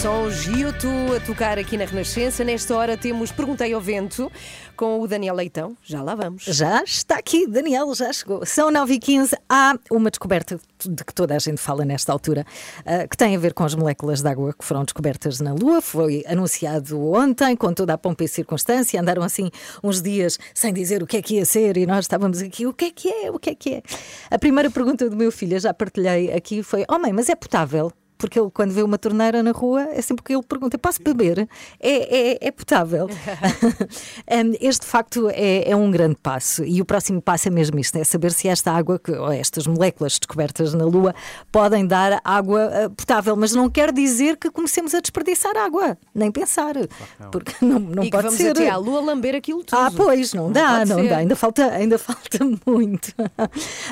Som Gioto a tocar aqui na Renascença. Nesta hora temos Perguntei ao Vento com o Daniel Leitão. Já lá vamos. Já está aqui, Daniel, já chegou. São 9 e 15 Há uma descoberta de que toda a gente fala nesta altura, ah, que tem a ver com as moléculas de água que foram descobertas na Lua. Foi anunciado ontem, com toda a pompa e circunstância. Andaram assim uns dias sem dizer o que é que ia ser e nós estávamos aqui, o que é que é, o que é que é? A primeira pergunta do meu filho, já partilhei aqui, foi: Oh mãe, mas é potável? Porque ele, quando vê uma torneira na rua, é sempre que ele pergunta: posso beber? É, é, é potável. Este, de facto, é, é um grande passo. E o próximo passo é mesmo isto: é saber se esta água, que, ou estas moléculas descobertas na Lua, podem dar água uh, potável. Mas não quer dizer que comecemos a desperdiçar água. Nem pensar. Porque não, não e pode vamos ser. até à lua lamber aquilo tudo. Ah, pois, não, dá, pode não ser. dá, ainda falta, ainda falta muito.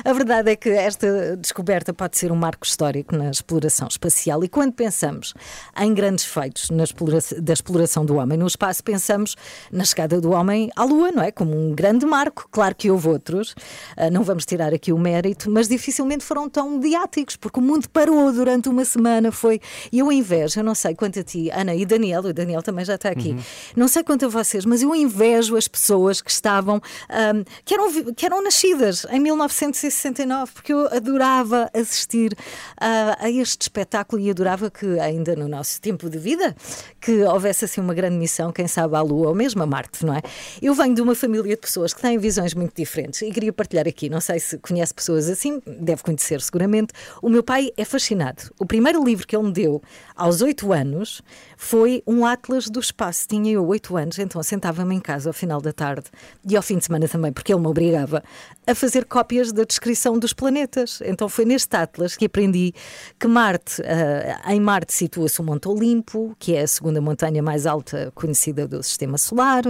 A verdade é que esta descoberta pode ser um marco histórico na exploração espacial e quando pensamos em grandes feitos na explora- da exploração do homem no espaço, pensamos na chegada do homem à Lua, não é? Como um grande marco. Claro que houve outros, ah, não vamos tirar aqui o mérito, mas dificilmente foram tão mediáticos, porque o mundo parou durante uma semana, foi... E eu invejo, eu não sei quanto a ti, Ana e Daniel, o Daniel também já está aqui, não sei quanto a vocês, mas eu invejo as pessoas que estavam, ahm, que, eram, que eram nascidas em 1969, porque eu adorava assistir ah, a este espetáculo e adorava que ainda no nosso tempo de vida, que houvesse assim uma grande missão, quem sabe à Lua ou mesmo a Marte, não é? Eu venho de uma família de pessoas que têm visões muito diferentes e queria partilhar aqui, não sei se conhece pessoas assim, deve conhecer seguramente. O meu pai é fascinado. O primeiro livro que ele me deu aos oito anos foi um Atlas do Espaço. Tinha eu oito anos, então sentava-me em casa ao final da tarde e ao fim de semana também, porque ele me obrigava a fazer cópias da descrição dos planetas. Então foi neste Atlas que aprendi que Marte ah, em Marte situa-se o Monte Olimpo, que é a segunda montanha mais alta conhecida do Sistema Solar.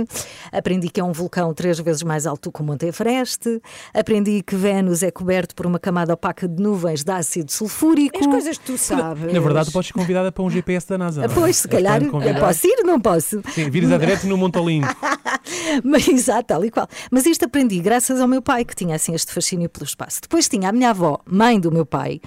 Aprendi que é um vulcão três vezes mais alto que o Monte Everest. Aprendi que Vênus é coberto por uma camada opaca de nuvens de ácido sulfúrico. As coisas que tu sabes. Na verdade, tu podes ser convidada para um GPS da NASA. é? Pois, se És calhar, convidado. posso ir, não posso? Sim, vires a direto no Monte Olimpo. Mas, exato, tal e qual. Mas isto aprendi graças ao meu pai, que tinha assim este fascínio pelo espaço. Depois tinha a minha avó, mãe do meu pai,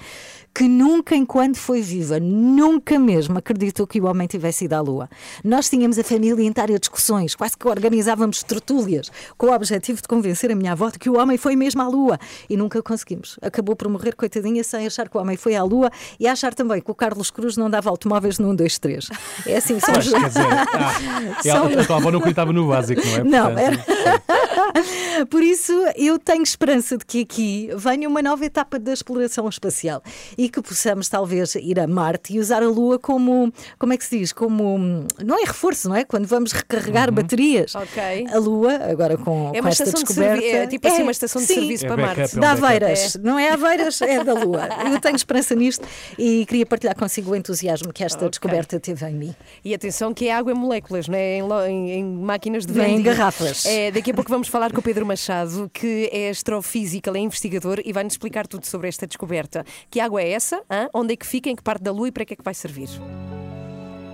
que nunca, enquanto foi viva, nunca mesmo acreditou que o homem tivesse ido à Lua. Nós tínhamos a família inteira discussões, quase que organizávamos tertúlias, com o objetivo de convencer a minha avó de que o homem foi mesmo à Lua. E nunca conseguimos. Acabou por morrer, coitadinha, sem achar que o homem foi à Lua e achar também que o Carlos Cruz não dava automóveis no 1, 2, 3. É assim, Pois, somos... quer dizer, ah, São- ela, a tua avó não acreditava no básico, não é? Não, Portanto, era. Por isso, eu tenho esperança de que aqui venha uma nova etapa da exploração espacial e que possamos talvez ir a Marte e usar a Lua como, como é que se diz? Como, não é reforço, não é? Quando vamos recarregar baterias. Ok. A Lua, agora com, É com esta de descoberta. servi- é tipo assim uma estação de sim. serviço É para Marte. é um Da. Aveiras, não é Aveiras, é da Lua. Eu tenho esperança nisto e queria partilhar consigo o entusiasmo que esta Ok. descoberta teve em mim. E atenção que é água em moléculas, não é? Em, em- em máquinas de Vem em vending. garrafas. É, daqui a pouco vamos falar com o Pedro Machado, que é astrofísico, ele é investigador e vai-nos explicar tudo sobre esta descoberta. Que água é essa? Hã? Onde é que fica? Em que parte da Lua e para que é que vai servir?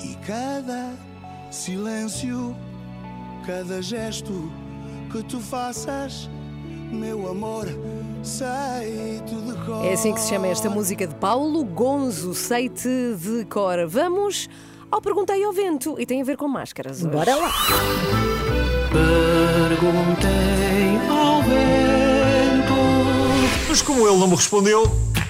E cada silêncio, cada gesto que tu faças, meu amor, sei-te de cor. É assim que se chama esta música de Paulo Gonzo, Seite de Cor. Vamos ao Perguntei ao Vento e tem a ver com máscaras. hoje. Bora lá. Perguntei ao vento. Mas como ele não me respondeu,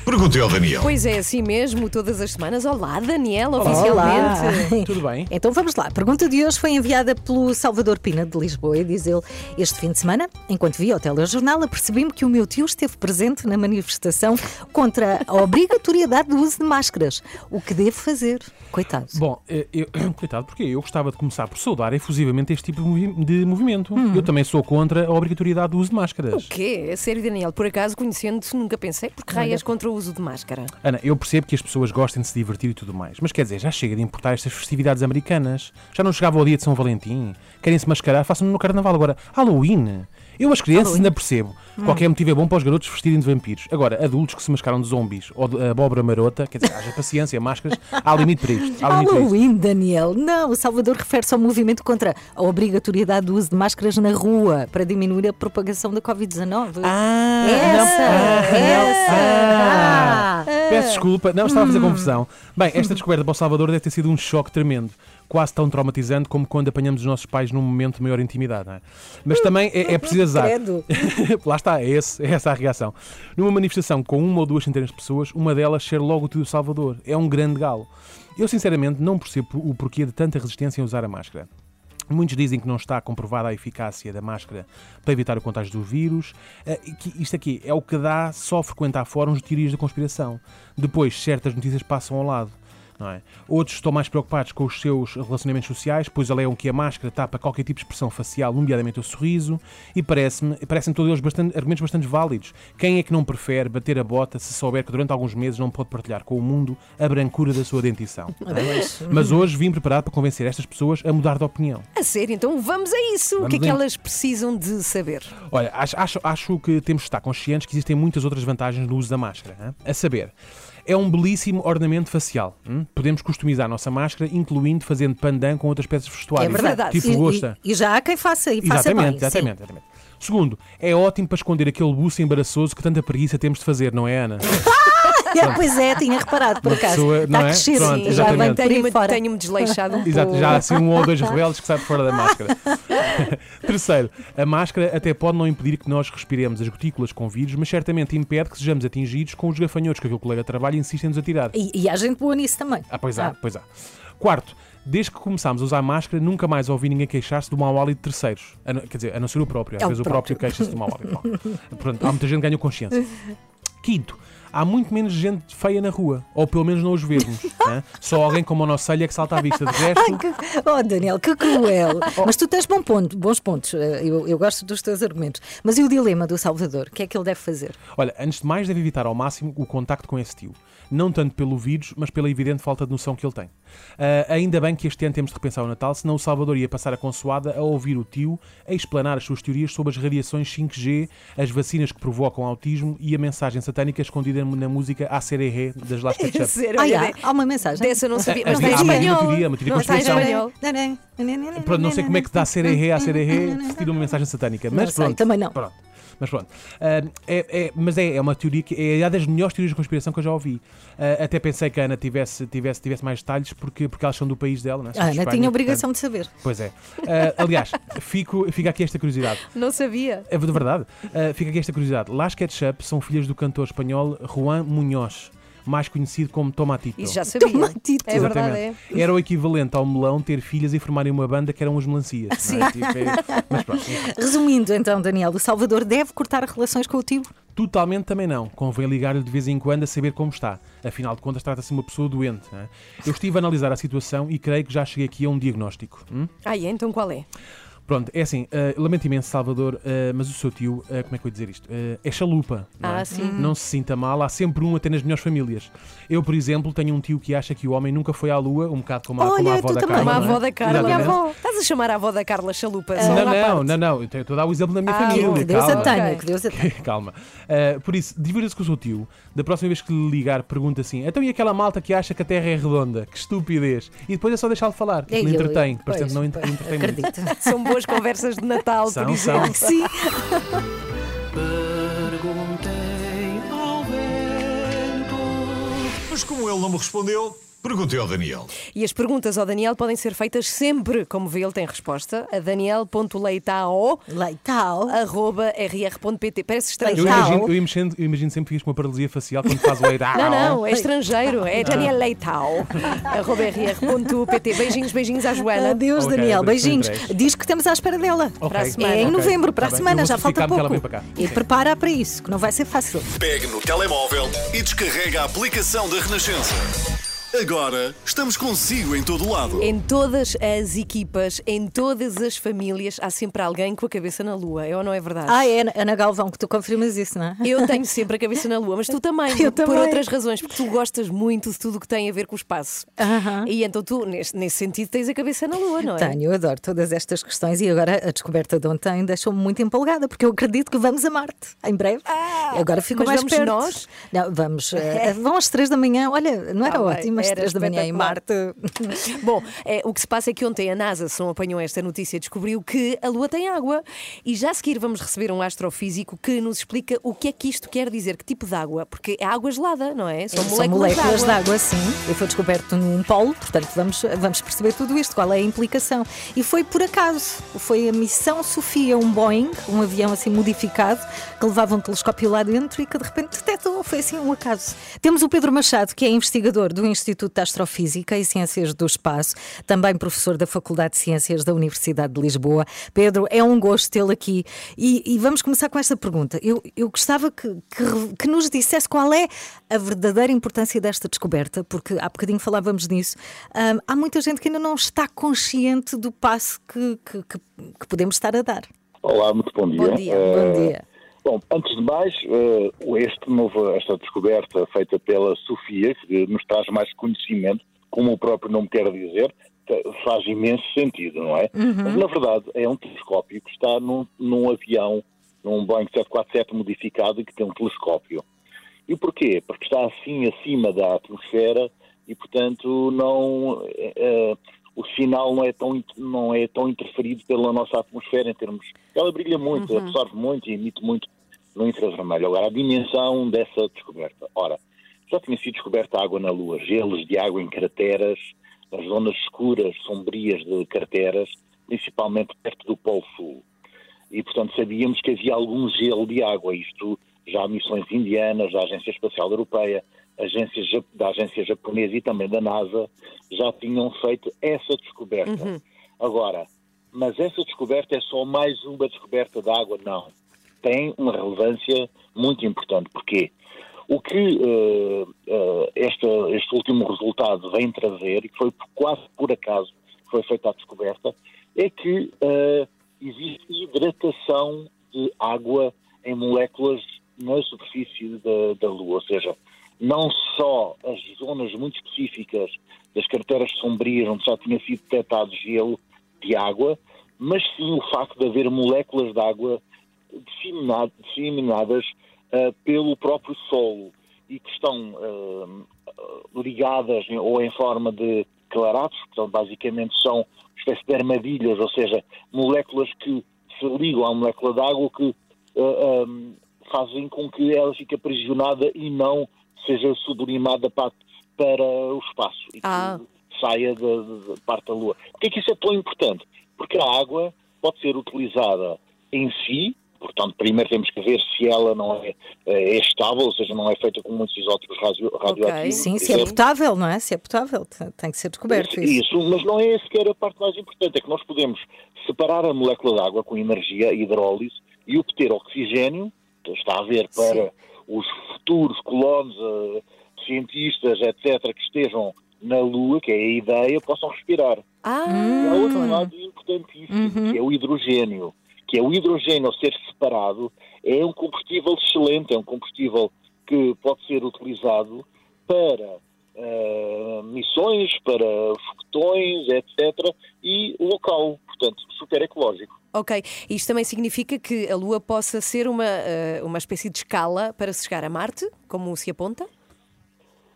perguntei ao Daniel. Pois é, assim mesmo, todas as semanas. Olá, Daniel, oficialmente. Olá. Tudo bem? Então vamos lá. A pergunta de hoje foi enviada pelo Salvador Pina de Lisboa e diz ele: Este fim de semana, enquanto via o telejornal, apercebi-me que o meu tio esteve presente na manifestação contra a obrigatoriedade do uso de máscaras. O que devo fazer? Coitado. Bom, eh, eu, coitado, porque eu gostava de começar por saudar efusivamente este tipo de movi- de movimento. Eu também sou contra a obrigatoriedade do uso de máscaras. O quê? É sério, Daniel? Por acaso, conhecendo-te, nunca pensei. Porque raias contra o uso de máscara? Ana, eu percebo que as pessoas gostem de se divertir e tudo mais, mas quer dizer, já chega de importar estas festividades americanas. Já não chegava o dia de São Valentim. Querem se mascarar, façam-no no carnaval agora. Halloween. Eu, as crianças, ainda percebo. Qualquer motivo é bom para os garotos vestirem de vampiros. Agora, adultos que se mascaram de zombies ou de abóbora marota, quer dizer, haja paciência, máscaras, há limite para isto. Há limite. Halloween, Daniel. Não, o Salvador refere-se ao movimento contra a obrigatoriedade do uso de máscaras na rua para diminuir a propagação da Covid-19. Ah, essa, essa. Ah, Ah. Peço desculpa, não, estava a fazer confusão. Bem, esta descoberta para o Salvador deve ter sido um choque tremendo. Quase tão traumatizante como quando apanhamos os nossos pais num momento de maior intimidade. é? Mas também é, é preciso azar. Lá está, é, esse, é essa a reação. Numa manifestação com uma ou duas centenas de pessoas, uma delas ser logo o tio do Salvador. É um grande galo. Eu, sinceramente, não percebo o porquê de tanta resistência em usar a máscara. Muitos dizem que não está comprovada a eficácia da máscara para evitar o contágio do vírus. Eh, Isto aqui é o que dá só frequentar fóruns de teorias da conspiração. Depois, certas notícias passam ao lado. É? Outros estão mais preocupados com os seus relacionamentos sociais, pois alegam que a máscara tapa qualquer tipo de expressão facial, nomeadamente o sorriso, e parece-me, parecem todos eles bastante, argumentos bastante válidos. Quem é que não prefere bater a bota se souber que durante alguns meses não pode partilhar com o mundo a brancura da sua dentição? Mas hoje vim preparado para convencer estas pessoas a mudar de opinião. A sério, então vamos a isso. o Vamos que é que elas precisam de saber? Olha, acho, acho, acho que temos de estar conscientes que existem muitas outras vantagens no uso da máscara. hã? A saber, é um belíssimo ornamento facial. hum? Podemos customizar a nossa máscara, incluindo fazendo pandan com outras peças de vestuário. É verdade. Tipo E- gosta. E, e já há quem faça e faça Exatamente, bem. exatamente, exatamente. Segundo, é ótimo para esconder aquele buço embaraçoso que tanta preguiça temos de fazer, não é, Ana? Sim. pois é, tinha reparado por acaso. pessoa, Está não a é? crescer, Pronto, sim, já aí Tenho-me fora. tenho-me desleixado um Exato, pouco. já há assim um ou dois rebeldes que saem fora da máscara. Terceiro, a máscara até pode não impedir que nós respiremos as gotículas com vírus, mas certamente impede que sejamos atingidos com os gafanhotos que aquele colega de trabalho insiste em nos atirar. E, e há gente boa nisso também. Ah, pois há, pois há. Quarto, desde que começámos a usar máscara, nunca mais ouvi ninguém queixar-se do mau hálito de terceiros. Não- quer dizer, a não ser o próprio. Às É o vezes o próprio próprio. queixa-se do mau hálito. Pronto, há muita gente que ganhou consciência. Quinto, há muito menos gente feia na rua. Ou pelo menos não os vemos. hã? Só alguém como o nosso Celha que salta à vista. De resto, Ai, que... Oh, Daniel, que cruel. Mas tu tens bom ponto, bons pontos. Eh, Eu, eu gosto dos teus argumentos. Mas e o dilema do Salvador? O que é que ele deve fazer? Olha, antes de mais, deve evitar ao máximo o contacto com esse tio. Não tanto pelo vírus, mas pela evidente falta de noção que ele tem. Ah, ainda bem que este ano temos de repensar o Natal, senão o Salvador ia passar a consoada a ouvir o tio a explanar as suas teorias sobre as radiações 5G, as vacinas que provocam autismo e a mensagem satânica escondida na música ACRE das Last Ketchup. Ah, olha, há, uma mensagem. Dessa eu não sabia. Mas está em havia- havia uma teoria, uma teoria Não está espanhol. Pronto, não sei como é que dá ACRE, ACRE, se tira uma mensagem satânica. Mas Não sei, pronto, também não. Pronto. Mas pronto. Ah, é, é- mas é, é uma teoria que é uma das melhores teorias de conspiração que eu já ouvi. Ah, até pensei que a Ana tivesse, tivesse, tivesse mais detalhes, porque, porque elas são do país dela. Não é? A Ana Espanha, tinha obrigação portanto- de saber. Pois é. Ah, aliás, fico, fica aqui esta curiosidade. Não sabia. É de verdade. Ah, fica aqui esta curiosidade. Las Ketchup são filhas do cantor espanhol Juan Munhoz, mais conhecido como Tomatito. Isso já sabia. Tomatito. É verdade, é. Exatamente. Era o equivalente ao melão ter filhas e formarem uma banda que eram os melancias. Sim. não é? Tipo, é- Mas pronto. Resumindo, então, Daniel, o Salvador deve cortar relações com o tio? Totalmente também não. Convém ligar-lhe de vez em quando a saber como está. Afinal de contas, trata-se de uma pessoa doente. não é? Eu estive a analisar a situação e creio que já cheguei aqui a um diagnóstico. Hum? Ah, é? Então qual é? Pronto, é assim, eh, lamento imenso, Salvador, eh, mas o seu tio, eh, como é que eu ia dizer isto? É chalupa. Não, Ah, é? sim. não se sinta mal, há sempre um até nas melhores famílias. Eu, por exemplo, tenho um tio que acha que o homem nunca foi à lua, um bocado como a, como a Olha, avó tu da também. Carla. Como a não é? avó da Carla. Exatamente. Estás a chamar a avó da Carla chalupa? Ah, Não, não, parte. não, não. Eu estou a dar o exemplo da minha Ah, família. que Deus calma. a tenha, que Deus a tenha. Calma. Uh, por isso, divirta-se com o seu tio. Da próxima vez que lhe ligar, pergunta assim: então e aquela malta que acha que a Terra é redonda? Que estupidez. E depois é só deixá-lo falar. que me eu- entretém. pois, Portanto, não entretém muito. Acredito. São boas conversas de Natal, São, por exemplo. são. Sim. Perguntei ao vento. Mas como ele não me respondeu, perguntei ao Daniel. E as perguntas ao Daniel podem ser feitas sempre, como vê, ele tem resposta, a daniel.leitao.rr.pt. Parece Eu estrangeiro. Leitao. imagino, eu, imagino, eu imagino sempre que fiz com uma paralisia facial quando faz o leitão. Não, não, é estrangeiro. É Daniel Leitao. arroba rr.pt. Beijinhos, beijinhos à Joana. Adeus, Ok, Daniel. Beijinhos. Diz que estamos à espera dela. Ok, Para a semana. É em novembro, para tá a bem. semana, Eu já falta pouco. vem para cá. E Sim. prepara para isso, que não vai ser fácil. Pegue no telemóvel e descarrega a aplicação da Renascença. Agora estamos consigo em todo lado. Em todas as equipas, em todas as famílias, há sempre alguém com a cabeça na lua. É ou não é verdade? Ah, é Ana- Galvão que tu confirmas isso, não é? Eu tenho sempre a cabeça na lua, mas tu também, Eu por também. outras razões, porque tu gostas muito de tudo o que tem a ver com o espaço. Aham. E então tu, nesse, nesse sentido, tens a cabeça na lua, não é? Tenho, eu adoro todas estas questões e agora a descoberta de ontem deixou-me muito empolgada, porque eu acredito que vamos a Marte em breve. agora fico Ah, mas mais vamos perto. nós? Não, vamos. eh, vão às três da manhã. Olha, não era Ah, ótimo era três da manhã em. Marte. Bom, é, o que se passa é que ontem a NASA, se não apanhou esta notícia, descobriu que a Lua tem água. E já a seguir vamos receber um astrofísico que nos explica o que é que isto quer dizer, que tipo de água. Porque é água gelada, não é? São, São moléculas, moléculas de de água. água, sim. E foi descoberto num polo, portanto vamos, vamos perceber tudo isto, qual é a implicação. E foi por acaso, foi a missão Sofia, um Boeing, um avião assim modificado, que levava um telescópio lá dentro e que de repente detectou, foi assim um acaso. Temos o Pedro Machado, que é investigador do Instituto de Astrofísica e Ciências do Espaço, também professor da Faculdade de Ciências da Universidade de Lisboa. Pedro, é um gosto tê-lo aqui. E, e vamos começar com esta pergunta. Eu, eu gostava que, que, que nos dissesse qual é a verdadeira importância desta descoberta, porque há bocadinho falávamos nisso. Há muita gente que ainda não está consciente do passo que, que, podemos estar a dar. Olá, muito bom dia. Bom dia, Eh, Bom dia. Bom, antes de mais, eh, este novo, esta descoberta feita pela Sofia, que nos traz mais conhecimento, como o próprio nome quer dizer, faz imenso sentido, não é? Mas, na verdade, é um telescópio que está num, num avião, num Boeing 747 modificado e que tem um telescópio. E porquê? Porque está assim acima da atmosfera e, portanto, não, eh, o sinal não é, tão, não é tão interferido pela nossa atmosfera em termos. Ela brilha muito, absorve muito e emite muito no infravermelho. Agora, a dimensão dessa descoberta. Ora, já tinha sido descoberta água na Lua, gelos de água em crateras, nas zonas escuras, sombrias de crateras, principalmente perto do Polo Sul e, portanto, sabíamos que havia algum gelo de água. Isto já missões indianas, da Agência Espacial Europeia, agências, ja- da Agência Japonesa e também da NASA já tinham feito essa descoberta. Agora, mas essa descoberta é só mais uma descoberta de água? Não. Tem uma relevância muito importante. Porquê? O que eh, eh, esta- este último resultado vem trazer, e foi por- quase por acaso que foi feita a descoberta, é que eh, existe hidratação de água em moléculas na superfície da, da Lua, ou seja, não só as zonas muito específicas das carteiras sombrias onde já tinha sido detectado gelo de água, mas sim o facto de haver moléculas de água disseminado- disseminadas ah, pelo próprio solo e que estão ah, ligadas ou em forma de claratos, portanto, basicamente são uma espécie de armadilhas, ou seja, moléculas que se ligam à molécula de água que ah, ah, fazem com que ela fique aprisionada e não seja sublimada para, para o espaço e que Ah. saia da, da- da parte da Lua. Por que é que isso é tão importante? Porque a água pode ser utilizada em si, portanto, primeiro temos que ver se ela não é, é estável, ou seja, não é feita com muitos isótopos radio, radioativos. Sim, por se é potável, não é? Se é potável, tem que ser descoberto isso. Isso, mas não é sequer a parte mais importante, é que nós podemos separar a molécula de água com energia, hidrólise, e obter oxigênio, que está a ver para os futuros colonos, eh, cientistas, etc., que estejam na Lua, que é a ideia, possam respirar. Ah, E há outro lado importantíssimo, que é o hidrogênio. Que é o hidrogênio, ao ser separado, é um combustível excelente, é um combustível que pode ser utilizado para eh, missões, para foguetões, etc. E local, portanto, super ecológico. Ok, isto também significa que a Lua possa ser uma, eh, uma espécie de escala para se chegar a Marte, como se aponta?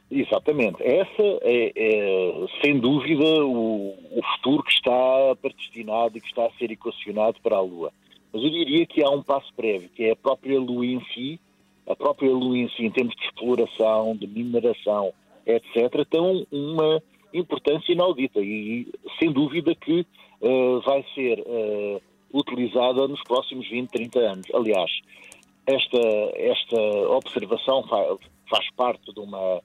Exatamente. Essa é, é, sem dúvida, o, o futuro que está predestinado e que está a ser equacionado para a Lua. Mas eu diria que há um passo prévio, que é a própria Lua em si, a própria Lua em si, em termos de exploração, de mineração, etc., tem uma importância inaudita e, sem dúvida, que eh, vai ser eh, utilizada nos próximos 20, 30 anos. Aliás, esta, esta observação fa- faz parte de uma,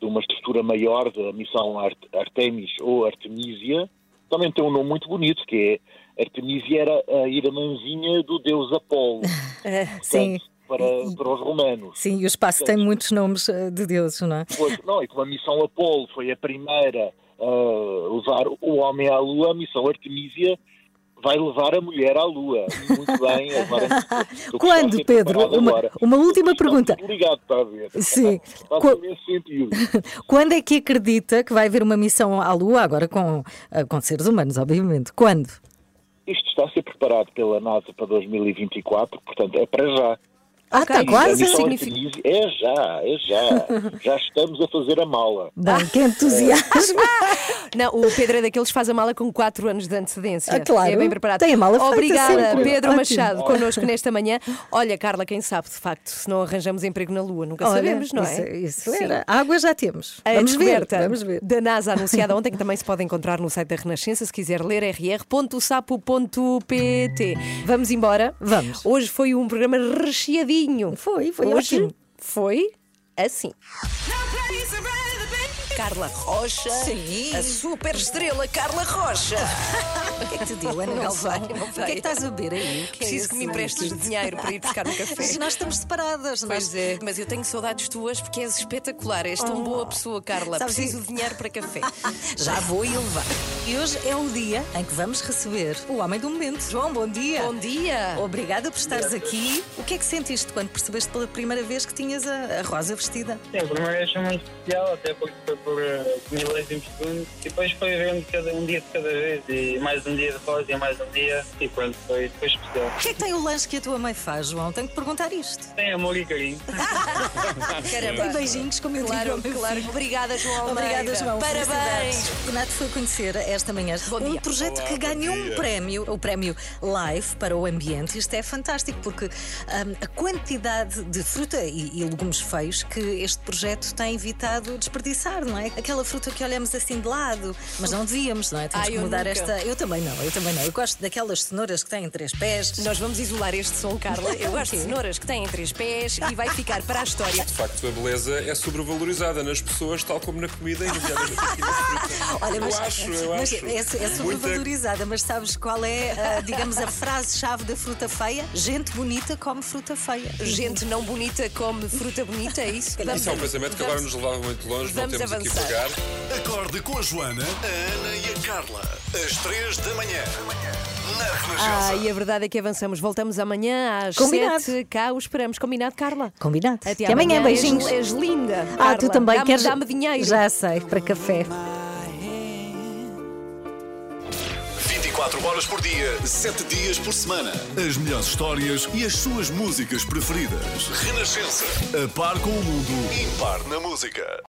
de uma estrutura maior da missão Art- Artemis ou Artemisia. Também tem um nome muito bonito, que é Artemisia era a irmãzinha do deus Apolo. Eh, Portanto, sim, Para, para os romanos. sim, e o espaço tem muitos nomes eh, de deuses, não é? Pois, não, e como a missão Apolo foi a primeira a levar o homem à Lua, a missão Artemisia vai levar a mulher à Lua. Muito bem. Quando, Pedro? Uma, uma última pergunta. Tudo ligado, está a ver? Sim. Faz Qu- sentido. Quando é que acredita que vai haver uma missão à Lua, agora com, eh, com seres humanos, obviamente? Quando? Isto está a ser preparado pela NASA para 2024, portanto é para já. Ah, está quase? Significa- é já, é já. já estamos a fazer a mala. Bem, que entusiasmo! Não, o Pedro é daqueles que faz a mala com 4 anos de antecedência. Ah, claro. É bem preparado. Tem a mala feita Obrigada, sempre. Pedro Ótimo. Machado, connosco nesta manhã. Olha, Carla, quem sabe, de facto, se não arranjamos emprego na Lua, nunca Olha, sabemos, não é? Isso, isso Sim. era. Água já temos. A vamos ver, descoberta vamos ver. da NASA anunciada ontem, que também se pode encontrar no site da Renascença, se quiser ler, rr.sapo.pt. Vamos embora? Vamos. Hoje foi um programa recheadinho. Foi, foi Hoje ótimo. foi assim. Carla Rocha. Sim. A super estrela Carla Rocha. O que é que te deu, Ana Não Galvão? não O que é que estás a beber aí? Que é Preciso que me emprestes líquido? dinheiro para ir buscar um café. Mas nós estamos separadas, Pois nós... é, mas eu tenho saudades tuas porque és espetacular, és tão Oh. boa pessoa, Carla. Sabes Preciso de dinheiro para café. Já vou e levar. E hoje é o dia em que vamos receber o homem do momento. João, bom dia. Bom dia. Obrigada por estares aqui. O que é que sentiste quando percebeste pela primeira vez que tinhas a, a rosa vestida? Sim, a primeira vez foi muito especial, até porque foi por uh, milésimos de segundo. E depois foi vendo cada, um dia de cada vez, e mais um dia de rosa e mais um dia. E pronto, foi, foi especial. O que é que tem o lanche que a tua mãe faz, João? Tenho que perguntar isto. Tem amor e carinho. Caramba. E beijinhos, como eu Claro, claro. filho. Obrigada, João Almeida. Obrigada, João. Parabéns. Renato foi conhecer esta manhã um dia. projeto que ganhou um prémio, o prémio Life para o ambiente. Isto é fantástico porque hum, a quantidade de fruta e, e legumes feios que este projeto tem evitado desperdiçar, não é? Aquela fruta que olhamos assim de lado, mas não devíamos, não é? Temos Ai, que eu mudar esta. Eu também não, eu também não. Eu gosto daquelas cenouras que têm três pés. Nós vamos isolar este som, Carla. Eu gosto de cenouras que têm três pés e vai ficar para a história. De facto, a beleza é sobrevalorizada nas pessoas, tal como na comida e nomeadamente aqui na fruta. Olha, eu mas, acho, eu mas acho. é, é Muita- sobrevalorizada, mas sabes qual é, ah, digamos, a frase-chave da fruta feia? Gente bonita come fruta feia. Gente não bonita come fruta bonita, é isso? Isso é um pensamento que agora nos levava muito longe, não vamos temos aqui pagar. Acorde com a Joana, a Ana e a Carla. Às três da manhã. Na Renascença. Ah, e a verdade é que avançamos. Voltamos amanhã às Combinado. sete. Cá o esperamos. Combinado, Carla? Combinado. Até Até amanhã, És- beijinhos. És, linda. Ah, tu Carla. também Dá-me- queres. Dá-me dinheiro. Já sei, para café. 24 horas por dia, 7 dias por semana. As melhores histórias e as suas músicas preferidas. Renascença. A par com o mundo. Impar na música.